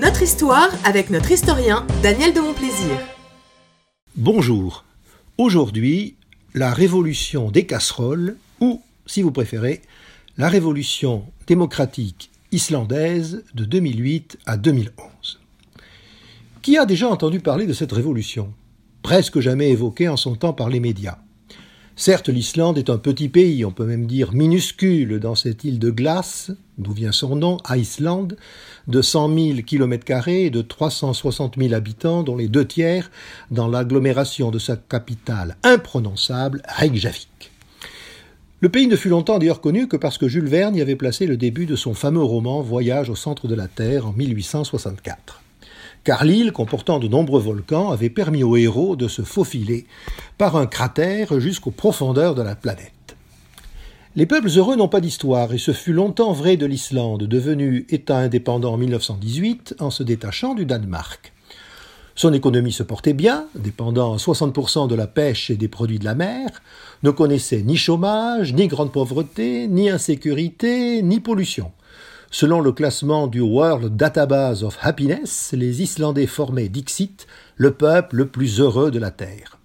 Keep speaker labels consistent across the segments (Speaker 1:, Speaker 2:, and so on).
Speaker 1: Notre histoire avec notre historien Daniel de Montplaisir.
Speaker 2: Bonjour. Aujourd'hui, la révolution des casseroles, ou, si vous préférez, la révolution démocratique islandaise de 2008 à 2011. Qui a déjà entendu parler de cette révolution? Presque jamais évoquée en son temps par les médias. Certes, l'Islande est un petit pays, on peut même dire minuscule, dans cette île de glace, d'où vient son nom, Iceland, de 100 000 km et de 360 000 habitants, dont les deux tiers dans l'agglomération de sa capitale imprononçable, Reykjavik. Le pays ne fut longtemps d'ailleurs connu que parce que Jules Verne y avait placé le début de son fameux roman Voyage au centre de la Terre en 1864 car l'île, comportant de nombreux volcans, avait permis aux héros de se faufiler par un cratère jusqu'aux profondeurs de la planète. Les peuples heureux n'ont pas d'histoire, et ce fut longtemps vrai de l'Islande, devenue État indépendant en 1918 en se détachant du Danemark. Son économie se portait bien, dépendant à 60% de la pêche et des produits de la mer, ne connaissait ni chômage, ni grande pauvreté, ni insécurité, ni pollution. Selon le classement du World Database of Happiness, les Islandais formaient Dixit le peuple le plus heureux de la Terre.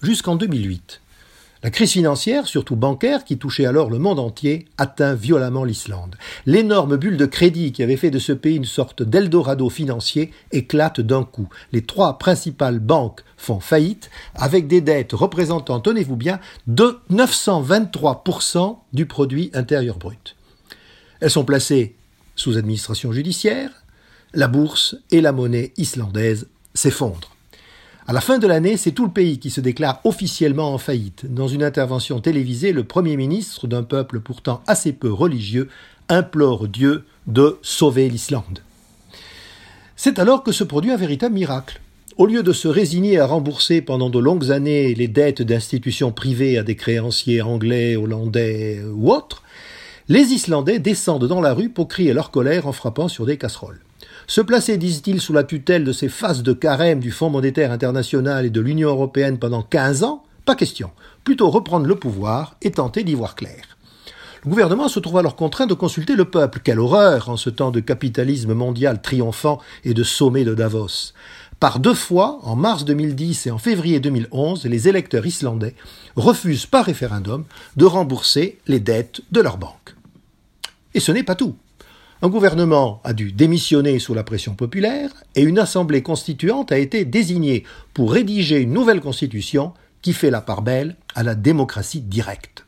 Speaker 2: Jusqu'en 2008. La crise financière, surtout bancaire, qui touchait alors le monde entier, atteint violemment l'Islande. L'énorme bulle de crédit qui avait fait de ce pays une sorte d'Eldorado financier éclate d'un coup. Les trois principales banques font faillite, avec des dettes représentant, tenez-vous bien, de 923% du produit intérieur brut. Elles sont placées sous administration judiciaire, la bourse et la monnaie islandaise s'effondrent. À la fin de l'année, c'est tout le pays qui se déclare officiellement en faillite. Dans une intervention télévisée, le Premier ministre d'un peuple pourtant assez peu religieux implore Dieu de sauver l'Islande. C'est alors que se produit un véritable miracle. Au lieu de se résigner à rembourser pendant de longues années les dettes d'institutions privées à des créanciers anglais, hollandais ou autres, les Islandais descendent dans la rue pour crier leur colère en frappant sur des casseroles. Se placer, disent-ils, sous la tutelle de ces phases de carême du Fonds monétaire international et de l'Union européenne pendant 15 ans Pas question. Plutôt reprendre le pouvoir et tenter d'y voir clair. Le gouvernement se trouve alors contraint de consulter le peuple. Quelle horreur en ce temps de capitalisme mondial triomphant et de sommet de Davos. Par deux fois, en mars 2010 et en février 2011, les électeurs islandais refusent par référendum de rembourser les dettes de leurs banques. Et ce n'est pas tout. Un gouvernement a dû démissionner sous la pression populaire et une assemblée constituante a été désignée pour rédiger une nouvelle constitution qui fait la part belle à la démocratie directe.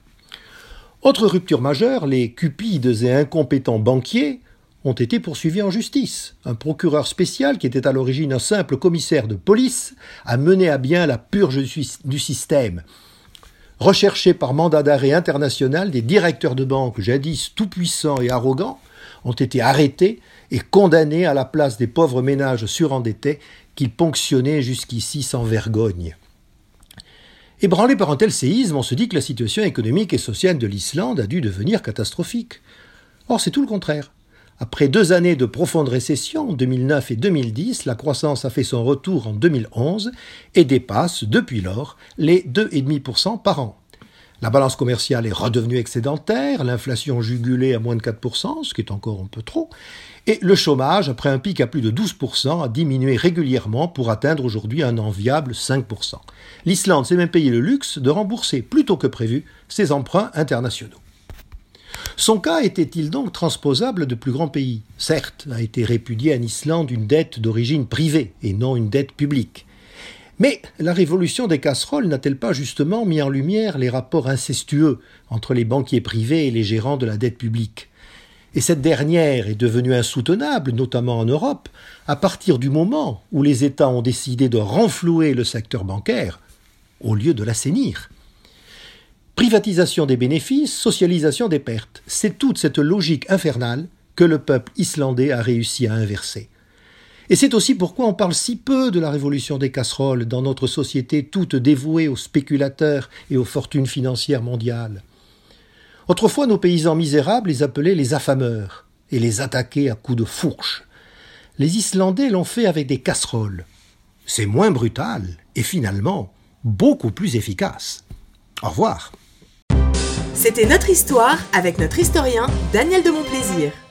Speaker 2: Autre rupture majeure, les cupides et incompétents banquiers ont été poursuivis en justice. Un procureur spécial, qui était à l'origine un simple commissaire de police, a mené à bien la purge du système. Recherchés par mandat d'arrêt international, des directeurs de banque jadis tout-puissants et arrogants ont été arrêtés et condamnés à la place des pauvres ménages surendettés qu'ils ponctionnaient jusqu'ici sans vergogne. Ébranlé par un tel séisme, on se dit que la situation économique et sociale de l'Islande a dû devenir catastrophique. Or, c'est tout le contraire. Après deux années de profonde récession, 2009 et 2010, la croissance a fait son retour en 2011 et dépasse depuis lors les 2,5% par an. La balance commerciale est redevenue excédentaire, l'inflation jugulée à moins de 4%, ce qui est encore un peu trop, et le chômage, après un pic à plus de 12%, a diminué régulièrement pour atteindre aujourd'hui un enviable 5%. L'Islande s'est même payé le luxe de rembourser plus tôt que prévu ses emprunts internationaux. Son cas était-il donc transposable de plus grands pays? Certes, a été répudié en Islande une dette d'origine privée et non une dette publique. Mais la révolution des casseroles n'a-t-elle pas justement mis en lumière les rapports incestueux entre les banquiers privés et les gérants de la dette publique? Et cette dernière est devenue insoutenable, notamment en Europe, à partir du moment où les États ont décidé de renflouer le secteur bancaire au lieu de l'assainir. Privatisation des bénéfices, socialisation des pertes. C'est toute cette logique infernale que le peuple islandais a réussi à inverser. Et c'est aussi pourquoi on parle si peu de la révolution des casseroles dans notre société toute dévouée aux spéculateurs et aux fortunes financières mondiales. Autrefois, nos paysans misérables les appelaient les affameurs et les attaquaient à coups de fourche. Les Islandais l'ont fait avec des casseroles. C'est moins brutal et finalement beaucoup plus efficace. Au revoir.
Speaker 1: C'était notre histoire avec notre historien Daniel de Montplaisir.